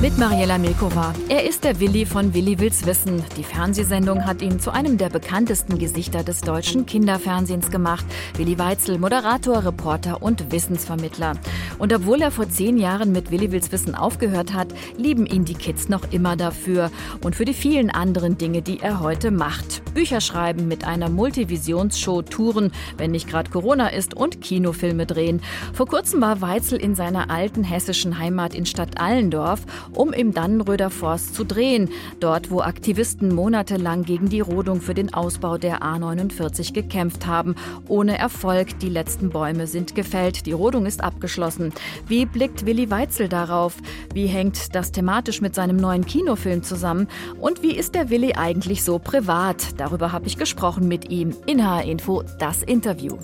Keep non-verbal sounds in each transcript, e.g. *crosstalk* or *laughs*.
Mit Mariella Milkova. Er ist der Willi von Willi Wills Wissen. Die Fernsehsendung hat ihn zu einem der bekanntesten Gesichter des deutschen Kinderfernsehens gemacht. Willi Weitzel, Moderator, Reporter und Wissensvermittler. Und obwohl er vor zehn Jahren mit Willi Wills Wissen aufgehört hat, lieben ihn die Kids noch immer dafür und für die vielen anderen Dinge, die er heute macht. Bücher schreiben, mit einer Multivisionsshow touren, wenn nicht gerade Corona ist, und Kinofilme drehen. Vor kurzem war Weitzel in seiner alten hessischen Heimat in Stadt Allendorf um im Dannenröder Forst zu drehen, dort wo Aktivisten monatelang gegen die Rodung für den Ausbau der A49 gekämpft haben. Ohne Erfolg, die letzten Bäume sind gefällt, die Rodung ist abgeschlossen. Wie blickt Willi Weitzel darauf? Wie hängt das thematisch mit seinem neuen Kinofilm zusammen? Und wie ist der Willi eigentlich so privat? Darüber habe ich gesprochen mit ihm in HR Info, das Interview.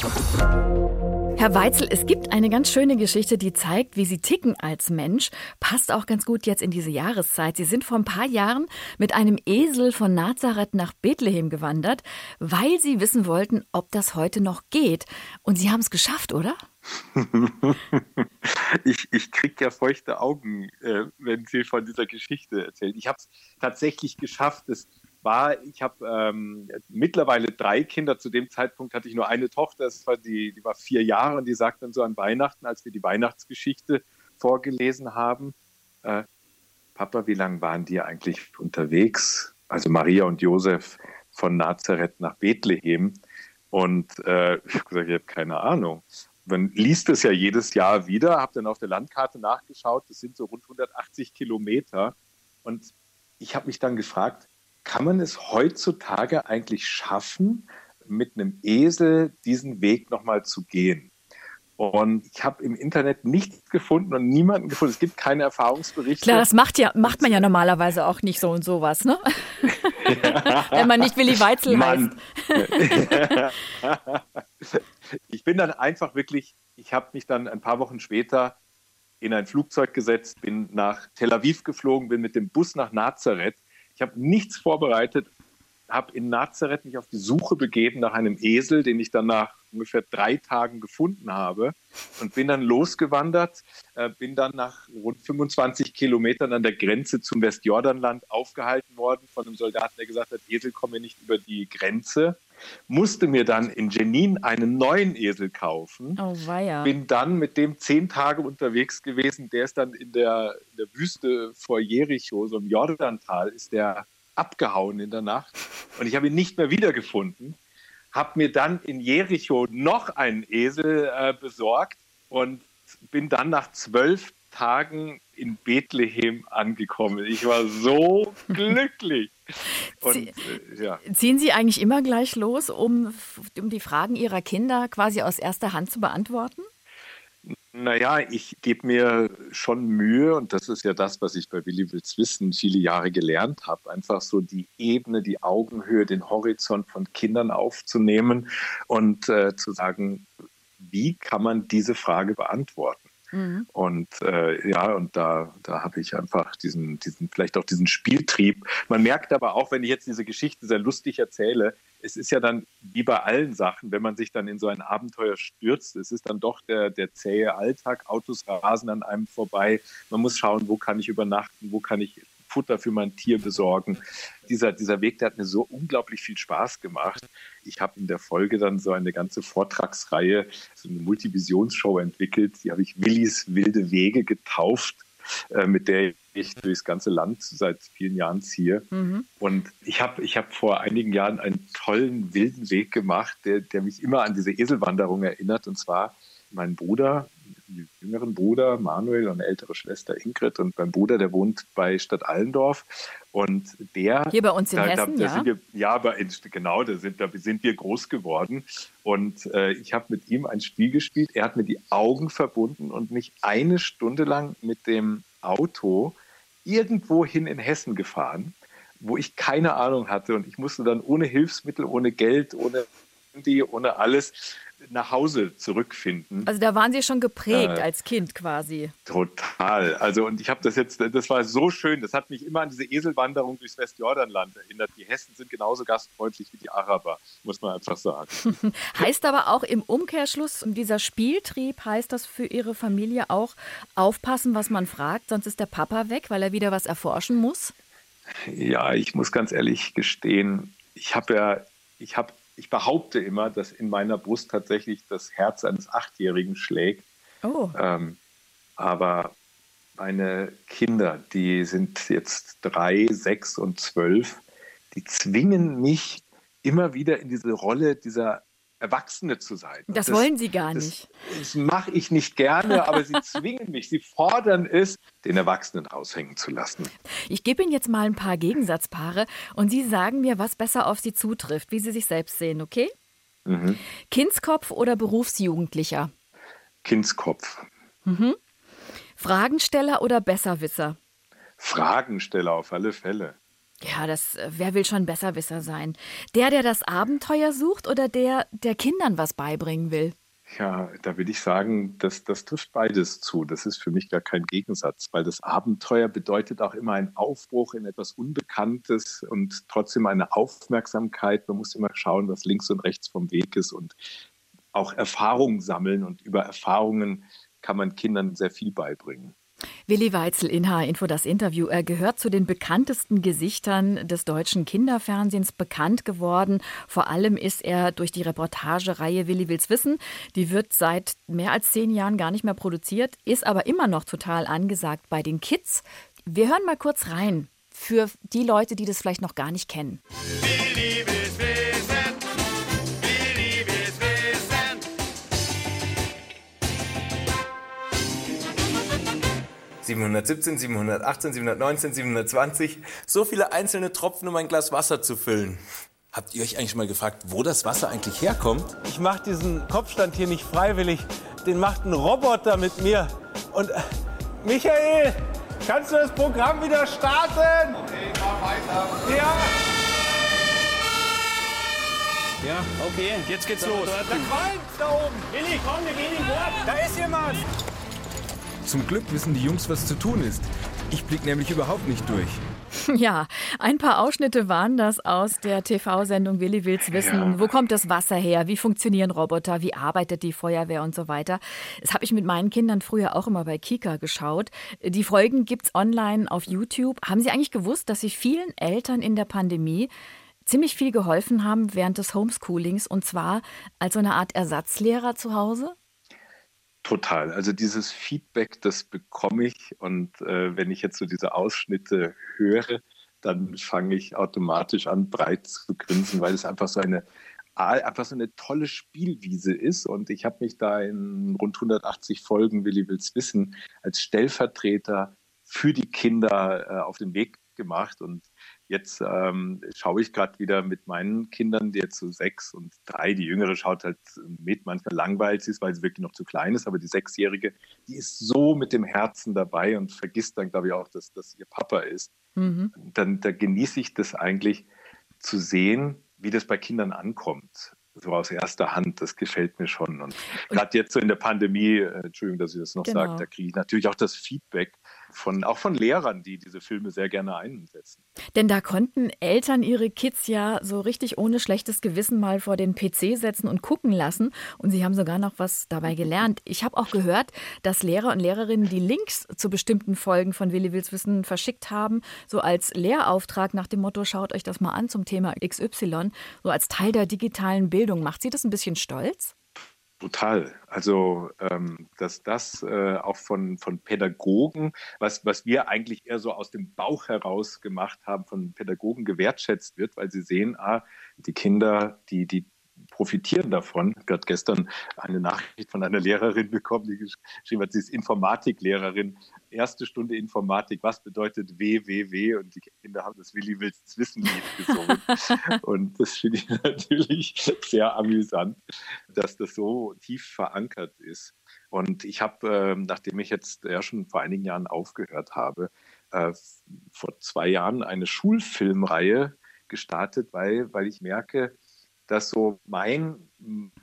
Herr Weitzel, es gibt eine ganz schöne Geschichte, die zeigt, wie Sie ticken als Mensch. Passt auch ganz gut jetzt in diese Jahreszeit. Sie sind vor ein paar Jahren mit einem Esel von Nazareth nach Bethlehem gewandert, weil Sie wissen wollten, ob das heute noch geht. Und Sie haben es geschafft, oder? *laughs* ich, ich kriege ja feuchte Augen, äh, wenn Sie von dieser Geschichte erzählen. Ich habe es tatsächlich geschafft. Es war, ich habe ähm, mittlerweile drei Kinder. Zu dem Zeitpunkt hatte ich nur eine Tochter, das war die, die war vier Jahre und die sagt dann so an Weihnachten, als wir die Weihnachtsgeschichte vorgelesen haben, äh, Papa, wie lange waren die eigentlich unterwegs? Also Maria und Josef von Nazareth nach Bethlehem. Und äh, ich habe gesagt, ich habe keine Ahnung. Man liest es ja jedes Jahr wieder, habe dann auf der Landkarte nachgeschaut, das sind so rund 180 Kilometer. Und ich habe mich dann gefragt, kann man es heutzutage eigentlich schaffen, mit einem Esel diesen Weg nochmal zu gehen? Und ich habe im Internet nichts gefunden und niemanden gefunden. Es gibt keine Erfahrungsberichte. Klar, das macht, ja, macht man ja normalerweise auch nicht so und sowas, ne? Ja. *laughs* Wenn man nicht Willi Weitzel Mann. heißt. *laughs* ich bin dann einfach wirklich, ich habe mich dann ein paar Wochen später in ein Flugzeug gesetzt, bin nach Tel Aviv geflogen, bin mit dem Bus nach Nazareth ich habe nichts vorbereitet, habe in Nazareth mich auf die Suche begeben nach einem Esel, den ich dann nach ungefähr drei Tagen gefunden habe und bin dann losgewandert, äh, bin dann nach rund 25 Kilometern an der Grenze zum Westjordanland aufgehalten worden von einem Soldaten, der gesagt hat, Esel komme nicht über die Grenze. Musste mir dann in Jenin einen neuen Esel kaufen. Oh, weia. Bin dann mit dem zehn Tage unterwegs gewesen. Der ist dann in der, in der Wüste vor Jericho, so im Jordantal, ist der abgehauen in der Nacht. Und ich habe ihn nicht mehr wiedergefunden. Habe mir dann in Jericho noch einen Esel äh, besorgt und bin dann nach zwölf Tagen in Bethlehem angekommen. Ich war so *laughs* glücklich. Und, äh, ja. Ziehen Sie eigentlich immer gleich los, um, um die Fragen Ihrer Kinder quasi aus erster Hand zu beantworten? Naja, ich gebe mir schon Mühe und das ist ja das, was ich bei Willi Wills Wissen viele Jahre gelernt habe, einfach so die Ebene, die Augenhöhe, den Horizont von Kindern aufzunehmen und äh, zu sagen, wie kann man diese Frage beantworten? Mhm. Und äh, ja, und da, da habe ich einfach diesen, diesen, vielleicht auch diesen Spieltrieb. Man merkt aber auch, wenn ich jetzt diese Geschichte sehr lustig erzähle, es ist ja dann wie bei allen Sachen, wenn man sich dann in so ein Abenteuer stürzt, es ist dann doch der, der zähe Alltag, Autos rasen an einem vorbei. Man muss schauen, wo kann ich übernachten, wo kann ich Futter für mein Tier besorgen. Dieser, dieser Weg, der hat mir so unglaublich viel Spaß gemacht. Ich habe in der Folge dann so eine ganze Vortragsreihe, so eine Multivisionsshow entwickelt. Die habe ich Willis wilde Wege getauft, äh, mit der ich durchs ganze Land seit vielen Jahren ziehe. Mhm. Und ich habe ich hab vor einigen Jahren einen tollen wilden Weg gemacht, der, der mich immer an diese Eselwanderung erinnert. Und zwar mein Bruder jüngeren Bruder Manuel und ältere Schwester Ingrid und mein Bruder, der wohnt bei Stadt Allendorf. Und der hier bei uns in da, Hessen, da, da ja, wir, ja, aber genau, da sind, da sind wir groß geworden. Und äh, ich habe mit ihm ein Spiel gespielt. Er hat mir die Augen verbunden und mich eine Stunde lang mit dem Auto irgendwohin in Hessen gefahren, wo ich keine Ahnung hatte. Und ich musste dann ohne Hilfsmittel, ohne Geld, ohne Handy, ohne alles nach Hause zurückfinden. Also da waren Sie schon geprägt äh, als Kind quasi. Total. Also und ich habe das jetzt, das war so schön. Das hat mich immer an diese Eselwanderung durchs Westjordanland erinnert. Die Hessen sind genauso gastfreundlich wie die Araber, muss man einfach sagen. *laughs* heißt aber auch im Umkehrschluss, dieser Spieltrieb heißt das für Ihre Familie auch aufpassen, was man fragt, sonst ist der Papa weg, weil er wieder was erforschen muss? Ja, ich muss ganz ehrlich gestehen, ich habe ja, ich habe ich behaupte immer, dass in meiner Brust tatsächlich das Herz eines Achtjährigen schlägt. Oh. Ähm, aber meine Kinder, die sind jetzt drei, sechs und zwölf, die zwingen mich immer wieder in diese Rolle dieser Erwachsene zu sein. Das, das wollen Sie gar nicht. Das, das mache ich nicht gerne, aber Sie *laughs* zwingen mich. Sie fordern es, den Erwachsenen raushängen zu lassen. Ich gebe Ihnen jetzt mal ein paar Gegensatzpaare und Sie sagen mir, was besser auf Sie zutrifft, wie Sie sich selbst sehen, okay? Mhm. Kindskopf oder Berufsjugendlicher? Kindskopf. Mhm. Fragensteller oder Besserwisser? Fragensteller auf alle Fälle. Ja, das, äh, wer will schon Besserwisser sein? Der, der das Abenteuer sucht oder der, der Kindern was beibringen will? Ja, da will ich sagen, das, das trifft beides zu. Das ist für mich gar kein Gegensatz, weil das Abenteuer bedeutet auch immer einen Aufbruch in etwas Unbekanntes und trotzdem eine Aufmerksamkeit. Man muss immer schauen, was links und rechts vom Weg ist und auch Erfahrungen sammeln. Und über Erfahrungen kann man Kindern sehr viel beibringen. Willi Weitzel in H-Info das Interview. Er gehört zu den bekanntesten Gesichtern des deutschen Kinderfernsehens bekannt geworden. Vor allem ist er durch die Reportagereihe Willi will's wissen. Die wird seit mehr als zehn Jahren gar nicht mehr produziert, ist aber immer noch total angesagt bei den Kids. Wir hören mal kurz rein für die Leute, die das vielleicht noch gar nicht kennen. Willi will's 717, 718, 719, 720. So viele einzelne Tropfen, um ein Glas Wasser zu füllen. Habt ihr euch eigentlich mal gefragt, wo das Wasser eigentlich herkommt? Ich mache diesen Kopfstand hier nicht freiwillig. Den macht ein Roboter mit mir. Und äh, Michael, kannst du das Programm wieder starten? Okay, mach weiter. Ja. Ja, okay, jetzt geht's da, los. Da, da qualmt da oben. Willi, komm, wir gehen in Bord. Da ist jemand. Zum Glück wissen die Jungs, was zu tun ist. Ich blick nämlich überhaupt nicht durch. *laughs* Ja, ein paar Ausschnitte waren das aus der TV-Sendung Willi will's wissen. Ja. Wo kommt das Wasser her? Wie funktionieren Roboter? Wie arbeitet die Feuerwehr und so weiter? Das habe ich mit meinen Kindern früher auch immer bei Kika geschaut. Die Folgen gibt's online auf YouTube. Haben Sie eigentlich gewusst, dass Sie vielen Eltern in der Pandemie ziemlich viel geholfen haben während des Homeschoolings und zwar als so eine Art Ersatzlehrer zu Hause? Total. Also dieses Feedback, das bekomme ich. Und äh, wenn ich jetzt so diese Ausschnitte höre, dann fange ich automatisch an, breit zu grinsen, weil es einfach so eine einfach so eine tolle Spielwiese ist. Und ich habe mich da in rund 180 Folgen Willi Wills Wissen als Stellvertreter für die Kinder äh, auf den Weg gemacht. Und Jetzt ähm, schaue ich gerade wieder mit meinen Kindern, die jetzt so sechs und drei, die Jüngere schaut halt mit, manchmal langweilig sie ist, weil sie wirklich noch zu klein ist, aber die Sechsjährige, die ist so mit dem Herzen dabei und vergisst dann, glaube ich, auch, dass das ihr Papa ist. Mhm. Dann da genieße ich das eigentlich zu sehen, wie das bei Kindern ankommt so aus erster Hand, das gefällt mir schon. Und, und gerade jetzt so in der Pandemie, äh, Entschuldigung, dass ich das noch genau. sage, da kriege ich natürlich auch das Feedback von, auch von Lehrern, die diese Filme sehr gerne einsetzen. Denn da konnten Eltern ihre Kids ja so richtig ohne schlechtes Gewissen mal vor den PC setzen und gucken lassen. Und sie haben sogar noch was dabei gelernt. Ich habe auch gehört, dass Lehrer und Lehrerinnen die Links zu bestimmten Folgen von Willi Wills Wissen verschickt haben, so als Lehrauftrag nach dem Motto, schaut euch das mal an zum Thema XY, so als Teil der digitalen Bildung. Macht Sie das ein bisschen stolz? Total. Also, ähm, dass das äh, auch von, von Pädagogen, was, was wir eigentlich eher so aus dem Bauch heraus gemacht haben, von Pädagogen gewertschätzt wird, weil sie sehen, ah, die Kinder, die, die profitieren davon. Ich habe gestern eine Nachricht von einer Lehrerin bekommen, die geschrieben hat, sie ist Informatiklehrerin. Erste Stunde Informatik, was bedeutet WWW? Und die Kinder haben das Willi Wills Wissen Lied gesungen. *laughs* und das finde ich natürlich sehr amüsant, dass das so tief verankert ist. Und ich habe, äh, nachdem ich jetzt ja schon vor einigen Jahren aufgehört habe, äh, vor zwei Jahren eine Schulfilmreihe gestartet, weil, weil ich merke, dass so mein,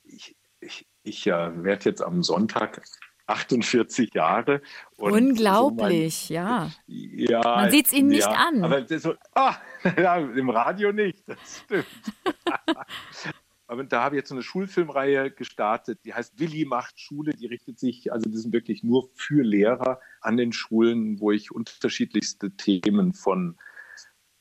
ich, ich, ich äh, werde jetzt am Sonntag 48 Jahre. Unglaublich, so mein, ja. ja. Man sieht es Ihnen nicht ja, an. Aber so, ah, *laughs* ja, im Radio nicht, das stimmt. *laughs* aber da habe ich jetzt so eine Schulfilmreihe gestartet, die heißt Willi macht Schule. Die richtet sich, also die sind wirklich nur für Lehrer an den Schulen, wo ich unterschiedlichste Themen von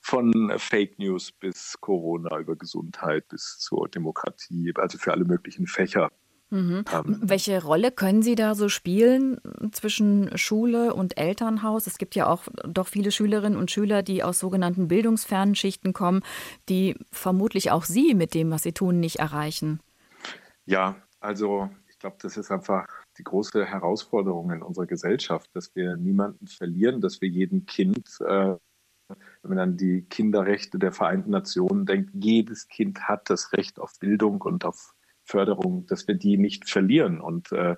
von Fake News bis Corona über Gesundheit bis zur Demokratie, also für alle möglichen Fächer Mhm. Ähm, Welche Rolle können Sie da so spielen zwischen Schule und Elternhaus? Es gibt ja auch doch viele Schülerinnen und Schüler, die aus sogenannten bildungsfernen Schichten kommen, die vermutlich auch Sie mit dem, was Sie tun, nicht erreichen. Ja, also ich glaube, das ist einfach die große Herausforderung in unserer Gesellschaft, dass wir niemanden verlieren, dass wir jedem Kind äh, wenn man an die Kinderrechte der Vereinten Nationen denkt, jedes Kind hat das Recht auf Bildung und auf Förderung, dass wir die nicht verlieren. Und äh,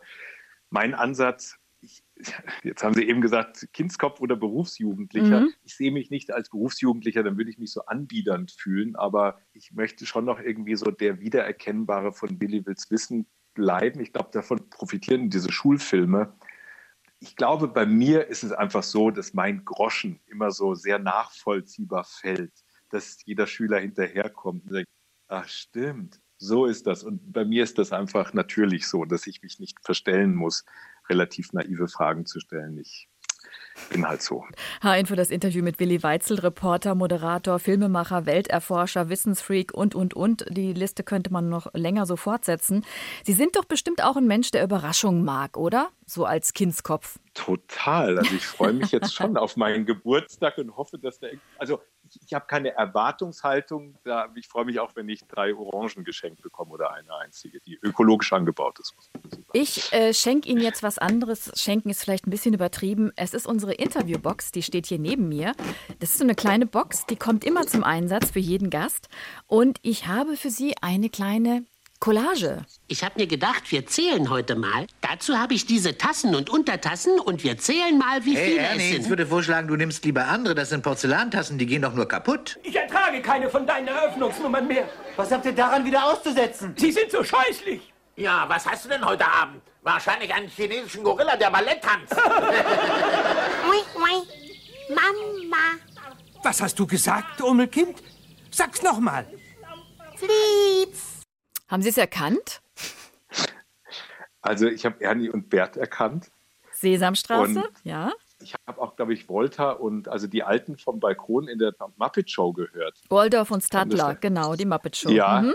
mein Ansatz, ich, *laughs* jetzt haben Sie eben gesagt, Kindskopf oder Berufsjugendlicher. Mhm. Ich sehe mich nicht als Berufsjugendlicher, dann würde ich mich so anbiedernd fühlen, aber ich möchte schon noch irgendwie so der Wiedererkennbare von Billy Wills Wissen bleiben. Ich glaube, davon profitieren diese Schulfilme. Ich glaube, bei mir ist es einfach so, dass mein Groschen immer so sehr nachvollziehbar fällt, dass jeder Schüler hinterherkommt und sagt, ach stimmt, so ist das. Und bei mir ist das einfach natürlich so, dass ich mich nicht verstellen muss, relativ naive Fragen zu stellen. Ich bin halt so. H-Info, das Interview mit Willi Weitzel, Reporter, Moderator, Filmemacher, Welterforscher, Wissensfreak und, und, und. Die Liste könnte man noch länger so fortsetzen. Sie sind doch bestimmt auch ein Mensch, der Überraschungen mag, oder? So als Kindskopf. Total. Also ich freue mich jetzt schon auf meinen Geburtstag und hoffe, dass der. Also ich, habe keine Erwartungshaltung. Da, ich freue mich auch, wenn ich drei Orangen geschenkt bekomme oder eine einzige, die ökologisch angebaut ist. Ich äh, schenke Ihnen jetzt was anderes. Schenken ist vielleicht ein bisschen übertrieben. Es ist unsere Interviewbox, die steht hier neben mir. Das ist so eine kleine Box, die kommt immer zum Einsatz für jeden Gast. Und ich habe für Sie eine kleine Collage. Ich habe mir gedacht, wir zählen heute mal. Dazu habe ich diese Tassen und Untertassen und wir zählen mal, wie hey, viele Ernie, es sind. Ich würde vorschlagen, du nimmst lieber andere. Das sind Porzellantassen, die gehen doch nur kaputt. Ich ertrage keine von deinen Eröffnungsnummern mehr. Was habt ihr daran wieder auszusetzen? Sie sind so scheußlich. Ja, was hast du denn heute Abend? Wahrscheinlich einen chinesischen Gorilla, der Ballett tanzt. *laughs* Mama. Was hast du gesagt, Ummelkind? Sag's nochmal. Flips. Haben Sie es erkannt? Also ich habe Ernie und Bert erkannt. Sesamstraße, und ja. Ich habe auch, glaube ich, Volta und also die Alten vom Balkon in der Muppet Show gehört. Waldorf und Stadler, genau, die Muppet Show. Ja, mhm.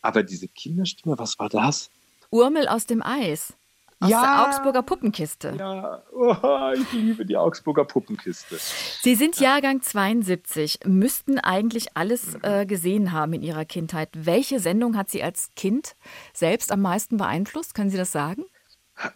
aber diese Kinderstimme, was war das? Urmel aus dem Eis. Aus ja, der Augsburger Puppenkiste. Ja, oh, ich liebe die Augsburger Puppenkiste. Sie sind Jahrgang 72, müssten eigentlich alles äh, gesehen haben in Ihrer Kindheit. Welche Sendung hat Sie als Kind selbst am meisten beeinflusst? Können Sie das sagen?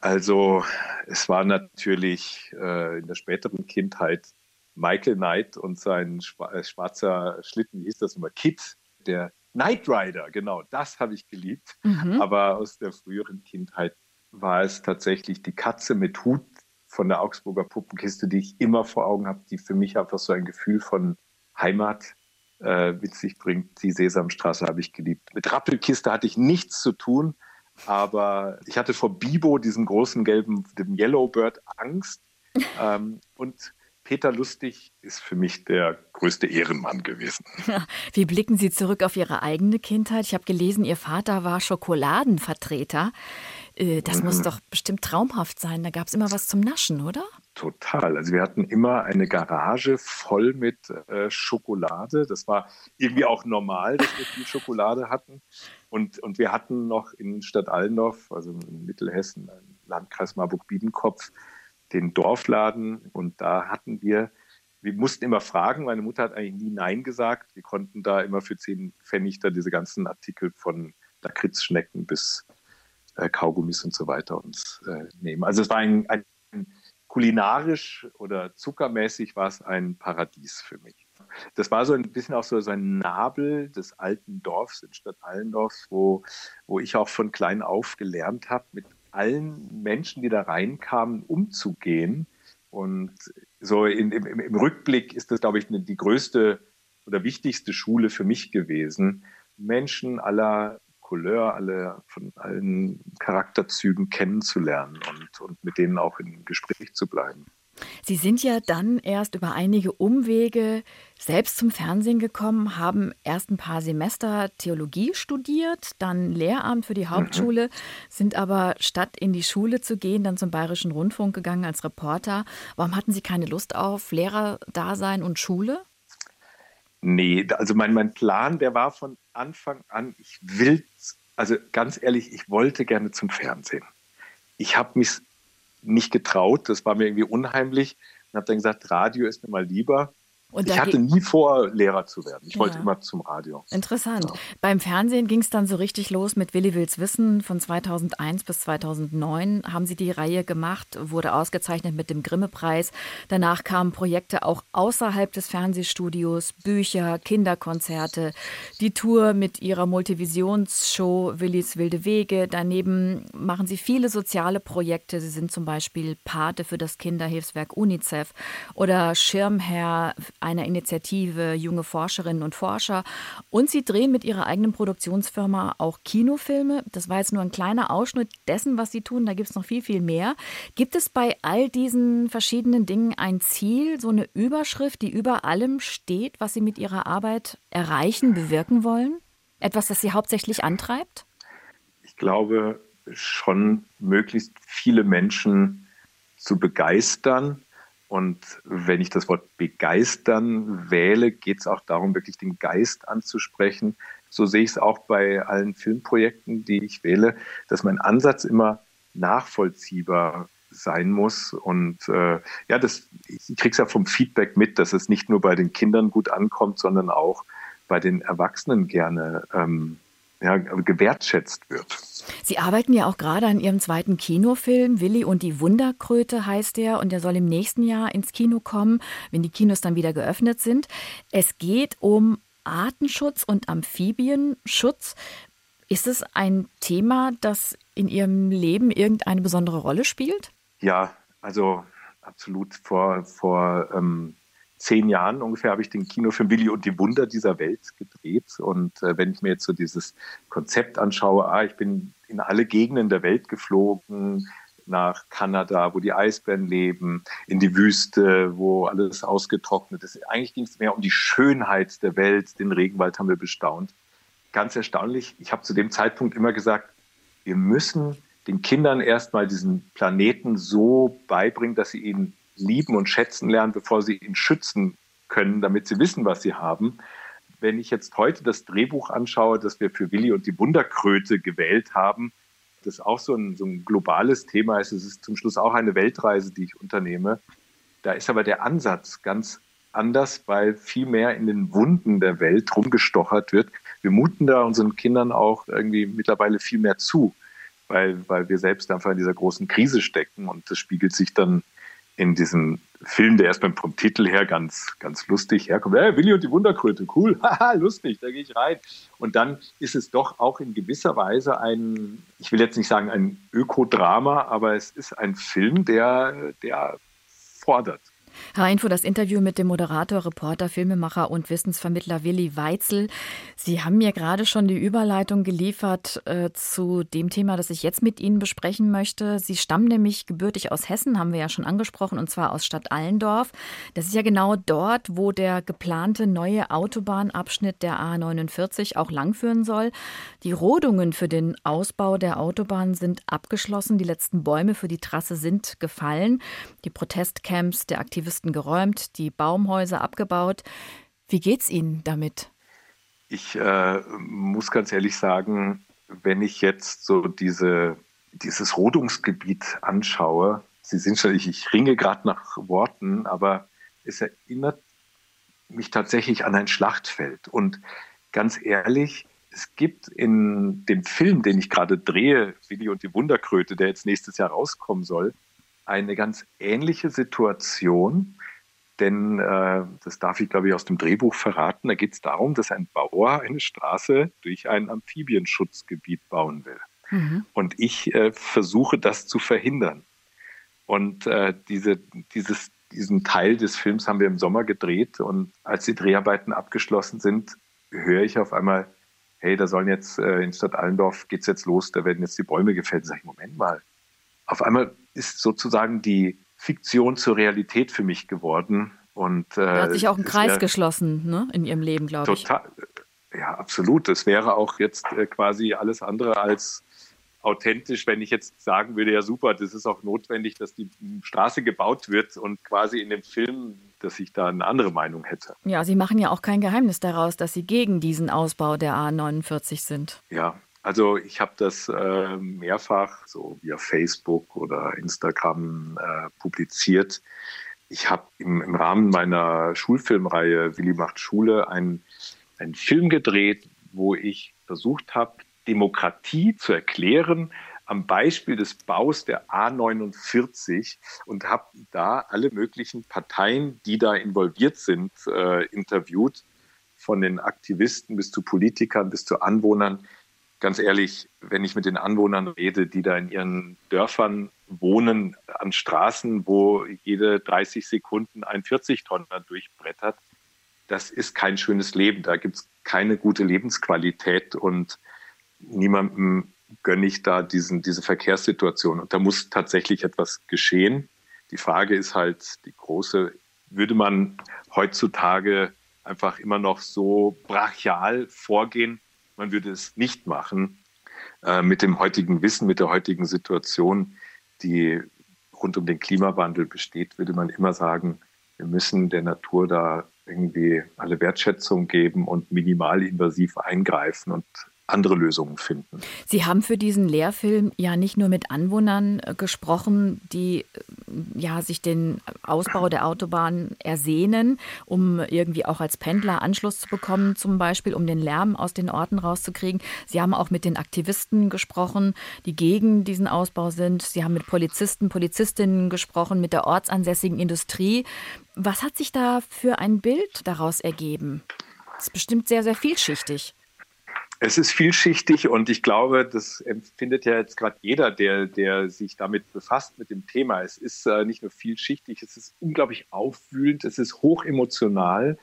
Also, es war natürlich äh, in der späteren Kindheit Michael Knight und sein äh, schwarzer Schlitten, wie hieß das immer? Kid, der Knight Rider, genau, das habe ich geliebt. Mhm. Aber aus der früheren Kindheit war es tatsächlich die Katze mit Hut von der Augsburger Puppenkiste, die ich immer vor Augen habe, die für mich einfach so ein Gefühl von Heimat äh, mit sich bringt. Die Sesamstraße habe ich geliebt. Mit Rappelkiste hatte ich nichts zu tun, aber ich hatte vor Bibo, diesem großen gelben, dem Yellowbird, Angst. *laughs* ähm, und Peter Lustig ist für mich der größte Ehrenmann gewesen. Wie blicken Sie zurück auf Ihre eigene Kindheit? Ich habe gelesen, Ihr Vater war Schokoladenvertreter. Äh, das mhm. muss doch bestimmt traumhaft sein. Da gab es immer was zum Naschen, oder? Total. Also wir hatten immer eine Garage voll mit äh, Schokolade. Das war irgendwie auch normal, dass wir viel Schokolade hatten. Und, und wir hatten noch in Stadt Allendorf, also in Mittelhessen, Landkreis Marburg-Biedenkopf, den Dorfladen und da hatten wir, wir mussten immer fragen, meine Mutter hat eigentlich nie Nein gesagt. Wir konnten da immer für 10 Pfennig da diese ganzen Artikel von Lakritzschnecken bis äh, Kaugummis und so weiter uns äh, nehmen. Also es war ein, ein kulinarisch oder zuckermäßig war es ein Paradies für mich. Das war so ein bisschen auch so, so ein Nabel des alten Dorfs in Stadt Allendorf, wo, wo ich auch von klein auf gelernt habe, mit allen Menschen, die da reinkamen, umzugehen. Und so in, im, im, Rückblick ist das, glaube ich, die größte oder wichtigste Schule für mich gewesen. Menschen aller Couleur, alle von allen Charakterzügen kennenzulernen und, und mit denen auch im Gespräch zu bleiben. Sie sind ja dann erst über einige Umwege selbst zum Fernsehen gekommen, haben erst ein paar Semester Theologie studiert, dann Lehramt für die Hauptschule, mhm. sind aber statt in die Schule zu gehen, dann zum Bayerischen Rundfunk gegangen als Reporter. Warum hatten Sie keine Lust auf Lehrerdasein und Schule? Nee, also mein, mein Plan, der war von Anfang an, ich will, also ganz ehrlich, ich wollte gerne zum Fernsehen. Ich habe mich nicht getraut. Das war mir irgendwie unheimlich und habe dann gesagt, Radio ist mir mal lieber. Und ich hatte nie vor, Lehrer zu werden. Ich ja. wollte immer zum Radio. Interessant. Ja. Beim Fernsehen ging es dann so richtig los mit Willi Wills Wissen. Von 2001 bis 2009 haben Sie die Reihe gemacht, wurde ausgezeichnet mit dem Grimme-Preis. Danach kamen Projekte auch außerhalb des Fernsehstudios, Bücher, Kinderkonzerte, die Tour mit Ihrer Multivisionsshow Willis wilde Wege. Daneben machen Sie viele soziale Projekte. Sie sind zum Beispiel Pate für das Kinderhilfswerk UNICEF oder Schirmherr einer Initiative Junge Forscherinnen und Forscher. Und sie drehen mit ihrer eigenen Produktionsfirma auch Kinofilme. Das war jetzt nur ein kleiner Ausschnitt dessen, was sie tun. Da gibt es noch viel, viel mehr. Gibt es bei all diesen verschiedenen Dingen ein Ziel, so eine Überschrift, die über allem steht, was sie mit ihrer Arbeit erreichen, bewirken wollen? Etwas, das sie hauptsächlich antreibt? Ich glaube schon, möglichst viele Menschen zu begeistern und wenn ich das Wort begeistern wähle, geht es auch darum, wirklich den Geist anzusprechen. So sehe ich es auch bei allen Filmprojekten, die ich wähle, dass mein Ansatz immer nachvollziehbar sein muss. Und äh, ja, das, ich kriege es ja vom Feedback mit, dass es nicht nur bei den Kindern gut ankommt, sondern auch bei den Erwachsenen gerne ähm, ja, gewertschätzt wird. Sie arbeiten ja auch gerade an Ihrem zweiten Kinofilm. Willi und die Wunderkröte heißt der und der soll im nächsten Jahr ins Kino kommen, wenn die Kinos dann wieder geöffnet sind. Es geht um Artenschutz und Amphibienschutz. Ist es ein Thema, das in Ihrem Leben irgendeine besondere Rolle spielt? Ja, also absolut. Vor, vor ähm, zehn Jahren ungefähr habe ich den Kinofilm Willi und die Wunder dieser Welt gedreht. Und äh, wenn ich mir jetzt so dieses Konzept anschaue, ah, ich bin in alle Gegenden der Welt geflogen, nach Kanada, wo die Eisbären leben, in die Wüste, wo alles ausgetrocknet ist. Eigentlich ging es mehr um die Schönheit der Welt. Den Regenwald haben wir bestaunt. Ganz erstaunlich, ich habe zu dem Zeitpunkt immer gesagt, wir müssen den Kindern erstmal diesen Planeten so beibringen, dass sie ihn lieben und schätzen lernen, bevor sie ihn schützen können, damit sie wissen, was sie haben. Wenn ich jetzt heute das Drehbuch anschaue, das wir für Willi und die Wunderkröte gewählt haben, das auch so ein, so ein globales Thema ist, es ist zum Schluss auch eine Weltreise, die ich unternehme. Da ist aber der Ansatz ganz anders, weil viel mehr in den Wunden der Welt rumgestochert wird. Wir muten da unseren Kindern auch irgendwie mittlerweile viel mehr zu, weil, weil wir selbst einfach in dieser großen Krise stecken und das spiegelt sich dann in diesem Film, der erstmal vom Titel her ganz, ganz lustig herkommt. Hey, Willi und die Wunderkröte, cool, *laughs* haha, lustig, da gehe ich rein. Und dann ist es doch auch in gewisser Weise ein, ich will jetzt nicht sagen ein Ökodrama, aber es ist ein Film, der, der fordert. Herr Info, das Interview mit dem Moderator, Reporter, Filmemacher und Wissensvermittler Willi Weitzel. Sie haben mir gerade schon die Überleitung geliefert äh, zu dem Thema, das ich jetzt mit Ihnen besprechen möchte. Sie stammen nämlich gebürtig aus Hessen, haben wir ja schon angesprochen, und zwar aus Stadt Allendorf. Das ist ja genau dort, wo der geplante neue Autobahnabschnitt der A49 auch langführen soll. Die Rodungen für den Ausbau der Autobahn sind abgeschlossen. Die letzten Bäume für die Trasse sind gefallen. Die Protestcamps der Aktivisten Aktivisten geräumt, die Baumhäuser abgebaut. Wie geht's Ihnen damit? Ich äh, muss ganz ehrlich sagen, wenn ich jetzt so diese, dieses Rodungsgebiet anschaue, Sie sind schon, ich, ich ringe gerade nach Worten, aber es erinnert mich tatsächlich an ein Schlachtfeld. Und ganz ehrlich, es gibt in dem Film, den ich gerade drehe, Willi und die Wunderkröte, der jetzt nächstes Jahr rauskommen soll, eine ganz ähnliche Situation, denn äh, das darf ich, glaube ich, aus dem Drehbuch verraten. Da geht es darum, dass ein Bauer eine Straße durch ein Amphibienschutzgebiet bauen will. Mhm. Und ich äh, versuche das zu verhindern. Und äh, diese, dieses, diesen Teil des Films haben wir im Sommer gedreht. Und als die Dreharbeiten abgeschlossen sind, höre ich auf einmal, hey, da sollen jetzt äh, in Stadt Allendorf geht's jetzt los, da werden jetzt die Bäume gefällt. Sag ich, Moment mal. Auf einmal ist sozusagen die Fiktion zur Realität für mich geworden. Und, äh, da hat sich auch ein Kreis wär, geschlossen ne, in Ihrem Leben, glaube ich. Total. Ja, absolut. Das wäre auch jetzt äh, quasi alles andere als authentisch, wenn ich jetzt sagen würde, ja super, das ist auch notwendig, dass die Straße gebaut wird und quasi in dem Film, dass ich da eine andere Meinung hätte. Ja, Sie machen ja auch kein Geheimnis daraus, dass Sie gegen diesen Ausbau der A49 sind. Ja, also ich habe das äh, mehrfach so via Facebook oder Instagram äh, publiziert. Ich habe im, im, Rahmen meiner Schulfilmreihe Willi macht Schule einen, einen Film gedreht, wo ich versucht habe, Demokratie zu erklären am Beispiel des Baus der A49 und habe da alle möglichen Parteien, die da involviert sind, äh, interviewt, von den Aktivisten bis zu Politikern bis zu Anwohnern. Ganz ehrlich, wenn ich mit den Anwohnern rede, die da in ihren Dörfern wohnen, an Straßen, wo jede 30 Sekunden ein 40-Tonner durchbrettert, das ist kein schönes Leben. Da gibt es keine gute Lebensqualität und niemandem gönne ich da diesen, diese Verkehrssituation. Und da muss tatsächlich etwas geschehen. Die Frage ist halt die große, würde man heutzutage einfach immer noch so brachial vorgehen? Man würde es nicht machen. Äh, mit dem heutigen Wissen, mit der heutigen Situation, die rund um den Klimawandel besteht, würde man immer sagen, wir müssen der Natur da irgendwie alle Wertschätzung geben und minimalinvasiv eingreifen. Und andere Lösungen finden. Sie haben für diesen Lehrfilm ja nicht nur mit Anwohnern äh, gesprochen, die äh, ja sich den Ausbau der Autobahn ersehnen, um irgendwie auch als Pendler Anschluss zu bekommen, zum Beispiel, um den Lärm aus den Orten rauszukriegen. Sie haben auch mit den Aktivisten gesprochen, die gegen diesen Ausbau sind. Sie haben mit Polizisten, Polizistinnen gesprochen, mit der ortsansässigen Industrie. Was hat sich da für ein Bild daraus ergeben? Das ist bestimmt sehr, sehr vielschichtig. Es ist vielschichtig und ich glaube, das empfindet ja jetzt gerade jeder, der, der sich damit befasst, mit dem Thema. Es ist äh, nicht nur vielschichtig, es ist unglaublich aufwühlend, es ist hochemotional.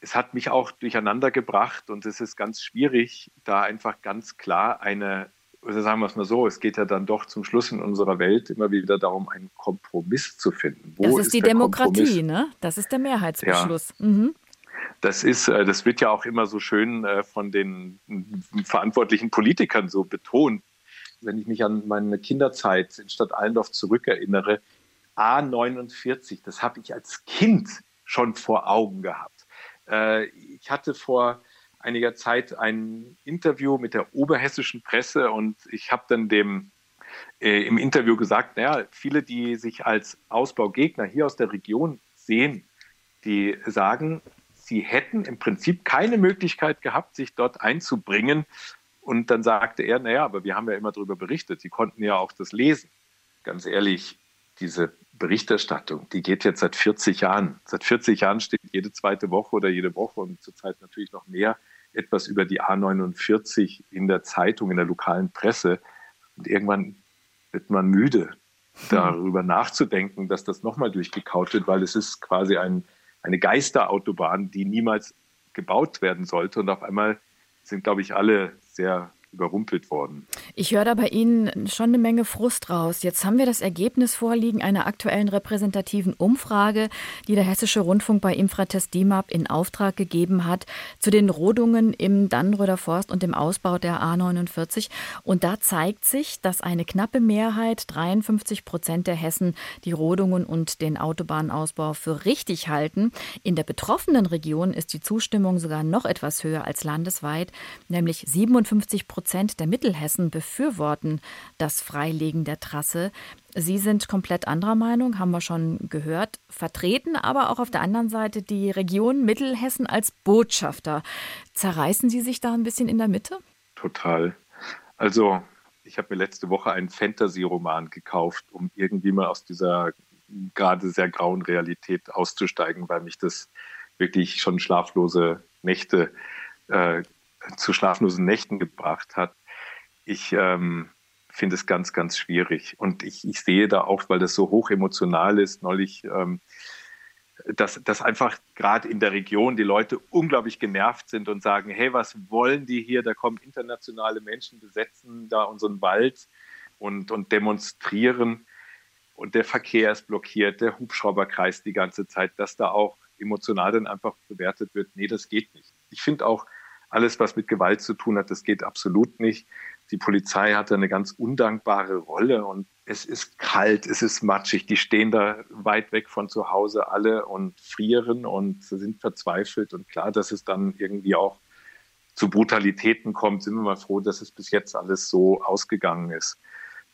Es hat mich auch durcheinander gebracht und es ist ganz schwierig, da einfach ganz klar eine, oder sagen wir es mal so, es geht ja dann doch zum Schluss in unserer Welt immer wieder darum, einen Kompromiss zu finden. Wo das ist, ist die Demokratie, ne? Das ist der Mehrheitsbeschluss. Ja. Mhm. Das ist, äh, das wird ja auch immer so schön äh, von den verantwortlichen Politikern so betont. Wenn ich mich an meine Kinderzeit in Stadt Allendorf zurückerinnere, A49, das habe ich als Kind schon vor Augen gehabt. Äh, ich hatte vor einiger Zeit ein Interview mit der oberhessischen Presse und ich habe dann dem im Interview gesagt, naja, viele, die sich als Ausbaugegner hier aus der Region sehen, die sagen, sie hätten im Prinzip keine Möglichkeit gehabt, sich dort einzubringen. Und dann sagte er, naja, aber wir haben ja immer darüber berichtet, Sie konnten ja auch das lesen. Ganz ehrlich, diese Berichterstattung, die geht jetzt seit 40 Jahren. Seit 40 Jahren steht jede zweite Woche oder jede Woche und zurzeit natürlich noch mehr etwas über die A49 in der Zeitung, in der lokalen Presse. Und irgendwann wird man müde, darüber nachzudenken, dass das nochmal durchgekaut wird, weil es ist quasi ein eine Geisterautobahn, die niemals gebaut werden sollte. Und auf einmal sind, glaube ich, alle sehr überrumpelt worden. Ich höre da bei Ihnen schon eine Menge Frust raus. Jetzt haben wir das Ergebnis vorliegen einer aktuellen repräsentativen Umfrage, die der Hessische Rundfunk bei Infratest DIMAP in Auftrag gegeben hat, zu den Rodungen im Dannenröder Forst und dem Ausbau der A49. Und da zeigt sich, dass eine knappe Mehrheit, 53 Prozent der Hessen, die Rodungen und den Autobahnausbau für richtig halten. In der betroffenen Region ist die Zustimmung sogar noch etwas höher als landesweit, nämlich 57 Prozent Prozent der Mittelhessen befürworten das Freilegen der Trasse. Sie sind komplett anderer Meinung, haben wir schon gehört, vertreten aber auch auf der anderen Seite die Region Mittelhessen als Botschafter. Zerreißen Sie sich da ein bisschen in der Mitte? Total. Also, ich habe mir letzte Woche einen Fantasy-Roman gekauft, um irgendwie mal aus dieser gerade sehr grauen Realität auszusteigen, weil mich das wirklich schon schlaflose Nächte äh, zu schlaflosen Nächten gebracht hat. Ich ähm, finde es ganz, ganz schwierig. Und ich, ich sehe da auch, weil das so hoch emotional ist, neulich ähm, dass, dass einfach gerade in der Region die Leute unglaublich genervt sind und sagen, hey, was wollen die hier? Da kommen internationale Menschen, besetzen da unseren Wald und, und demonstrieren. Und der Verkehr ist blockiert, der Hubschrauber kreist die ganze Zeit, dass da auch emotional dann einfach bewertet wird, nee, das geht nicht. Ich finde auch, alles, was mit Gewalt zu tun hat, das geht absolut nicht. Die Polizei hat eine ganz undankbare Rolle und es ist kalt, es ist matschig. Die stehen da weit weg von zu Hause alle und frieren und sind verzweifelt. Und klar, dass es dann irgendwie auch zu Brutalitäten kommt, sind wir mal froh, dass es bis jetzt alles so ausgegangen ist.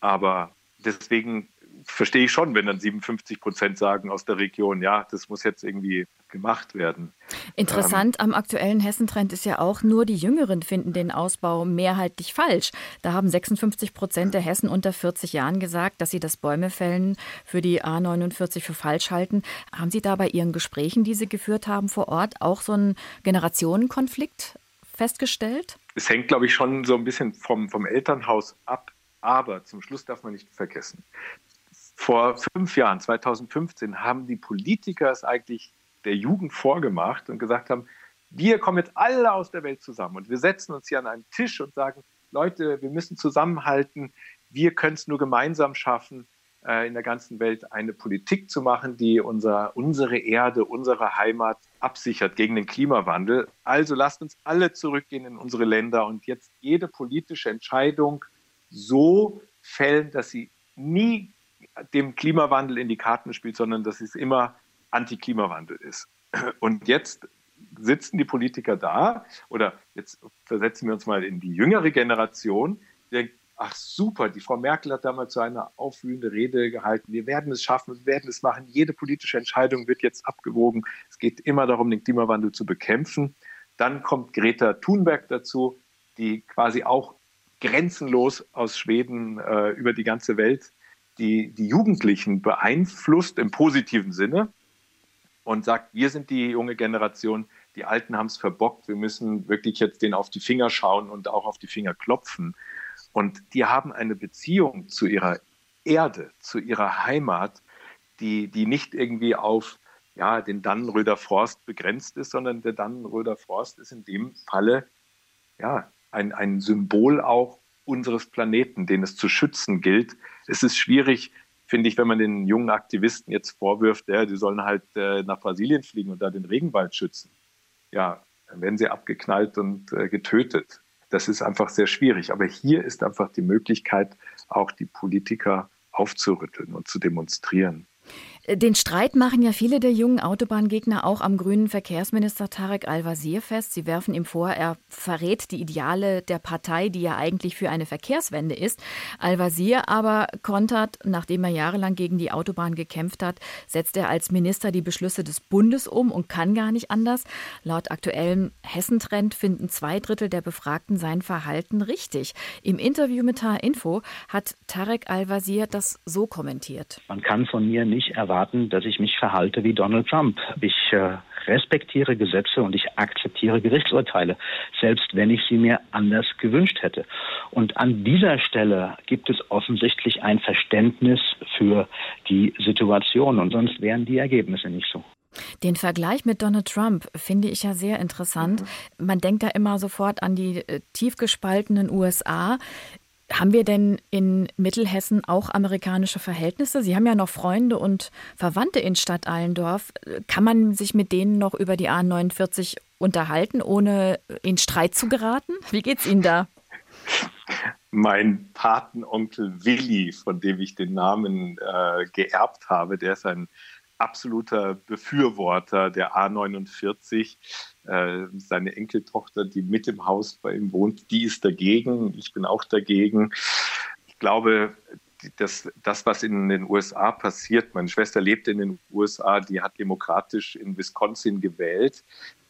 Aber deswegen verstehe ich schon, wenn dann 57 Prozent sagen aus der Region, ja, das muss jetzt irgendwie gemacht werden. Interessant ähm, am aktuellen Hessentrend ist ja auch, nur die Jüngeren finden den Ausbau mehrheitlich falsch. Da haben 56 Prozent der Hessen unter 40 Jahren gesagt, dass sie das Bäumefällen für die A49 für falsch halten. Haben Sie da bei Ihren Gesprächen, die Sie geführt haben vor Ort, auch so einen Generationenkonflikt festgestellt? Es hängt, glaube ich, schon so ein bisschen vom, vom Elternhaus ab. Aber zum Schluss darf man nicht vergessen, vor fünf Jahren, 2015, haben die Politiker es eigentlich der Jugend vorgemacht und gesagt haben, wir kommen jetzt alle aus der Welt zusammen und wir setzen uns hier an einen Tisch und sagen, Leute, wir müssen zusammenhalten, wir können es nur gemeinsam schaffen, äh, in der ganzen Welt eine Politik zu machen, die unser, unsere Erde, unsere Heimat absichert gegen den Klimawandel. Also lasst uns alle zurückgehen in unsere Länder und jetzt jede politische Entscheidung so fällen, dass sie nie dem Klimawandel in die Karten spielt, sondern dass es immer Anti-Klimawandel ist. Und jetzt sitzen die Politiker da oder jetzt versetzen wir uns mal in die jüngere Generation, die denkt, ach super, die Frau Merkel hat damals so eine aufwühlende Rede gehalten, wir werden es schaffen, wir werden es machen, jede politische Entscheidung wird jetzt abgewogen, es geht immer darum, den Klimawandel zu bekämpfen. Dann kommt Greta Thunberg dazu, die quasi auch grenzenlos aus Schweden äh, über die ganze Welt die, die Jugendlichen beeinflusst im positiven Sinne und sagt, wir sind die junge Generation, die Alten haben es verbockt, wir müssen wirklich jetzt denen auf die Finger schauen und auch auf die Finger klopfen. Und die haben eine Beziehung zu ihrer Erde, zu ihrer Heimat, die, die nicht irgendwie auf ja, den Dannenröder Forst begrenzt ist, sondern der Dannenröder Forst ist in dem Falle ja, ein, ein Symbol auch unseres Planeten, den es zu schützen gilt. Es ist schwierig, finde ich, wenn man den jungen Aktivisten jetzt vorwirft, ja, die sollen halt äh, nach Brasilien fliegen und da den Regenwald schützen. Ja, dann werden sie abgeknallt und äh, getötet. Das ist einfach sehr schwierig. Aber hier ist einfach die Möglichkeit, auch die Politiker aufzurütteln und zu demonstrieren. Den Streit machen ja viele der jungen Autobahngegner auch am grünen Verkehrsminister Tarek Al-Wazir fest. Sie werfen ihm vor, er verrät die Ideale der Partei, die ja eigentlich für eine Verkehrswende ist. Al-Wazir aber kontert, nachdem er jahrelang gegen die Autobahn gekämpft hat, setzt er als Minister die Beschlüsse des Bundes um und kann gar nicht anders. Laut aktuellem Hessentrend finden zwei Drittel der Befragten sein Verhalten richtig. Im Interview mit H-Info hat Tarek Al-Wazir das so kommentiert. Man kann von mir nicht erwarten, erwarten, dass ich mich verhalte wie Donald Trump. Ich äh, respektiere Gesetze und ich akzeptiere Gerichtsurteile, selbst wenn ich sie mir anders gewünscht hätte. Und an dieser Stelle gibt es offensichtlich ein Verständnis für die Situation und sonst wären die Ergebnisse nicht so. Den Vergleich mit Donald Trump finde ich ja sehr interessant. Mhm. Man denkt da immer sofort an die äh, tief gespaltenen USA. Haben wir denn in Mittelhessen auch amerikanische Verhältnisse? Sie haben ja noch Freunde und Verwandte in Stadt Allendorf. Kann man sich mit denen noch über die A49 unterhalten, ohne in Streit zu geraten? Wie geht's Ihnen da? Mein Patenonkel Willi, von dem ich den Namen äh, geerbt habe, der ist ein absoluter Befürworter der A49. Äh, seine Enkeltochter, die mit im Haus bei ihm wohnt, die ist dagegen. Ich bin auch dagegen. Ich glaube, das, das, was in den USA passiert, meine Schwester lebt in den USA, die hat demokratisch in Wisconsin gewählt,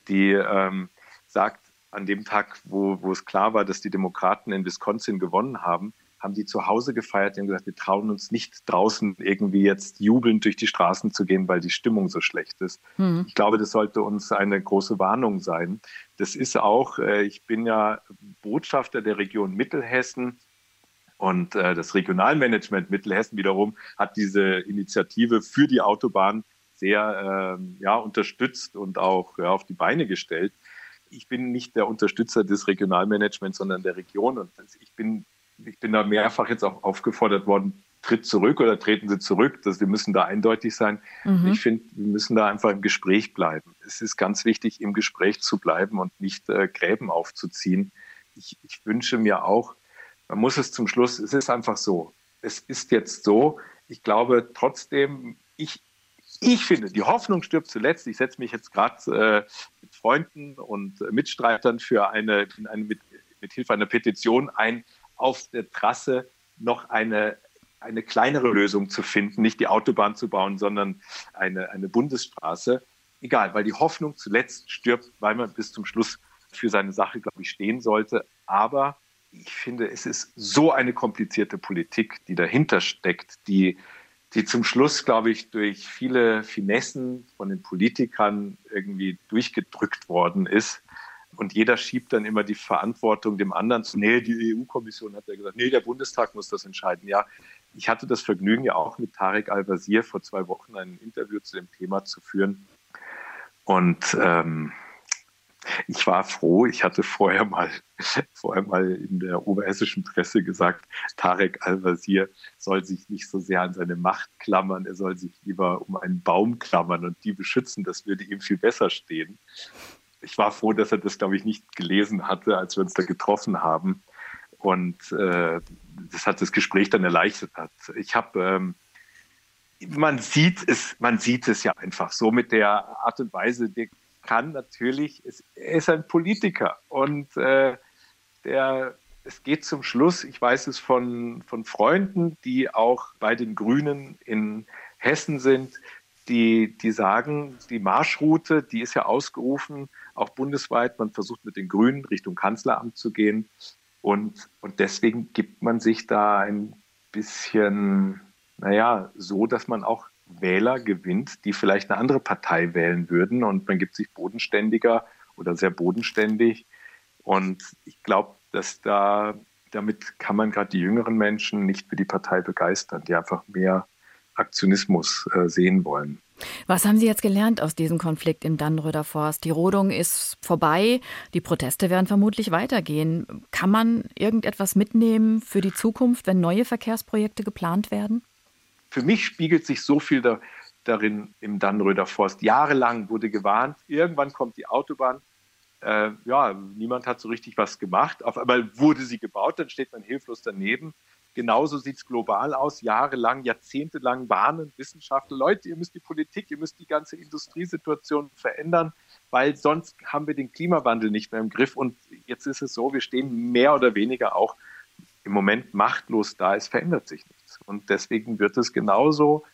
die ähm, sagt, an dem Tag, wo, wo es klar war, dass die Demokraten in Wisconsin gewonnen haben, haben die zu Hause gefeiert. Die haben gesagt, wir trauen uns nicht draußen irgendwie jetzt jubelnd durch die Straßen zu gehen, weil die Stimmung so schlecht ist. Mhm. Ich glaube, das sollte uns eine große Warnung sein. Das ist auch, äh, ich bin ja Botschafter der Region Mittelhessen. Und äh, das Regionalmanagement Mittelhessen wiederum hat diese Initiative für die Autobahn sehr äh, ja, unterstützt und auch ja, auf die Beine gestellt. Ich bin nicht der Unterstützer des Regionalmanagements, sondern der Region. Und ich bin, ich bin da mehrfach jetzt auch aufgefordert worden, tritt zurück oder treten Sie zurück. Das, wir müssen da eindeutig sein. Mhm. Ich finde, wir müssen da einfach im Gespräch bleiben. Es ist ganz wichtig, im Gespräch zu bleiben und nicht äh, Gräben aufzuziehen. Ich, ich wünsche mir auch, man muss es zum Schluss, es ist einfach so. Es ist jetzt so, ich glaube trotzdem, ich, ich finde, die Hoffnung stirbt zuletzt. Ich setze mich jetzt gerade äh, mit Freunden und äh, Mitstreitern für eine, eine mit, mit Hilfe einer Petition ein, auf der Trasse noch eine eine kleinere Lösung zu finden, nicht die Autobahn zu bauen, sondern eine, eine Bundesstraße. Egal, weil die Hoffnung zuletzt stirbt, weil man bis zum Schluss für seine Sache, glaube ich, stehen sollte. Aber ich finde, es ist so eine komplizierte Politik, die dahinter steckt, die, die zum Schluss, glaube ich, durch viele Finessen von den Politikern irgendwie durchgedrückt worden ist. Und jeder schiebt dann immer die Verantwortung dem anderen zu. Nee, die EU-Kommission hat ja gesagt, nee, der Bundestag muss das entscheiden. Ja, ich hatte das Vergnügen, ja auch mit Tarek Al-Wazir vor zwei Wochen ein Interview zu dem Thema zu führen. Und ähm, ich war froh, ich hatte vorher mal, *laughs* vorher mal in der oberhessischen Presse gesagt, Tarek Al-Wazir soll sich nicht so sehr an seine Macht klammern, er soll sich lieber um einen Baum klammern und die beschützen, das würde ihm viel besser stehen. Ich war froh, dass er das, glaube ich, nicht gelesen hatte, als wir uns da getroffen haben und äh, das hat das Gespräch dann erleichtert. Ich habe, ähm, man sieht es, man sieht es ja einfach so mit der Art und Weise. Der kann natürlich, es, er ist ein Politiker und äh, der, es geht zum Schluss. Ich weiß es von von Freunden, die auch bei den Grünen in Hessen sind, die, die sagen, die Marschroute, die ist ja ausgerufen, auch bundesweit. Man versucht mit den Grünen Richtung Kanzleramt zu gehen. Und, und deswegen gibt man sich da ein bisschen, naja, so, dass man auch Wähler gewinnt, die vielleicht eine andere Partei wählen würden. Und man gibt sich bodenständiger oder sehr bodenständig. Und ich glaube, dass da, damit kann man gerade die jüngeren Menschen nicht für die Partei begeistern, die einfach mehr Aktionismus äh, sehen wollen. Was haben Sie jetzt gelernt aus diesem Konflikt im Dannröder Forst? Die Rodung ist vorbei, die Proteste werden vermutlich weitergehen. Kann man irgendetwas mitnehmen für die Zukunft, wenn neue Verkehrsprojekte geplant werden? Für mich spiegelt sich so viel da, darin im Dannröder Forst. Jahrelang wurde gewarnt, irgendwann kommt die Autobahn. Äh, ja, niemand hat so richtig was gemacht. Auf einmal wurde sie gebaut, dann steht man hilflos daneben. Genauso sieht es global aus. Jahrelang, jahrzehntelang warnen Wissenschaftler, Leute, ihr müsst die Politik, ihr müsst die ganze Industriesituation verändern, weil sonst haben wir den Klimawandel nicht mehr im Griff. Und jetzt ist es so, wir stehen mehr oder weniger auch im Moment machtlos da. Es verändert sich nichts. Und deswegen wird es genauso,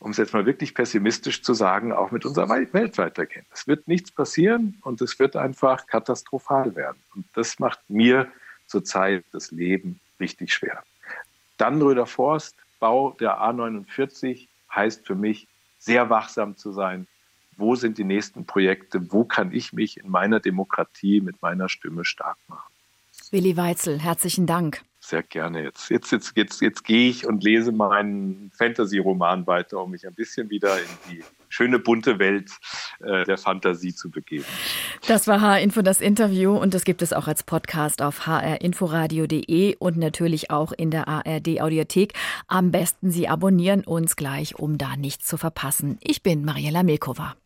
um es jetzt mal wirklich pessimistisch zu sagen, auch mit unserer Welt weitergehen. Es wird nichts passieren und es wird einfach katastrophal werden. Und das macht mir zurzeit das Leben richtig schwer. Dannröder Forst, Bau der A49 heißt für mich, sehr wachsam zu sein. Wo sind die nächsten Projekte? Wo kann ich mich in meiner Demokratie mit meiner Stimme stark machen? Willi Weitzel, herzlichen Dank. Sehr gerne. Jetzt, jetzt, jetzt, jetzt, jetzt gehe ich und lese meinen Fantasy-Roman weiter, um mich ein bisschen wieder in die schöne bunte Welt äh, der Fantasie zu begeben. Das war H-Info das Interview und das gibt es auch als Podcast auf hrinforadio.de und natürlich auch in der ARD Audiothek. Am besten Sie abonnieren uns gleich, um da nichts zu verpassen. Ich bin Mariella Milkova.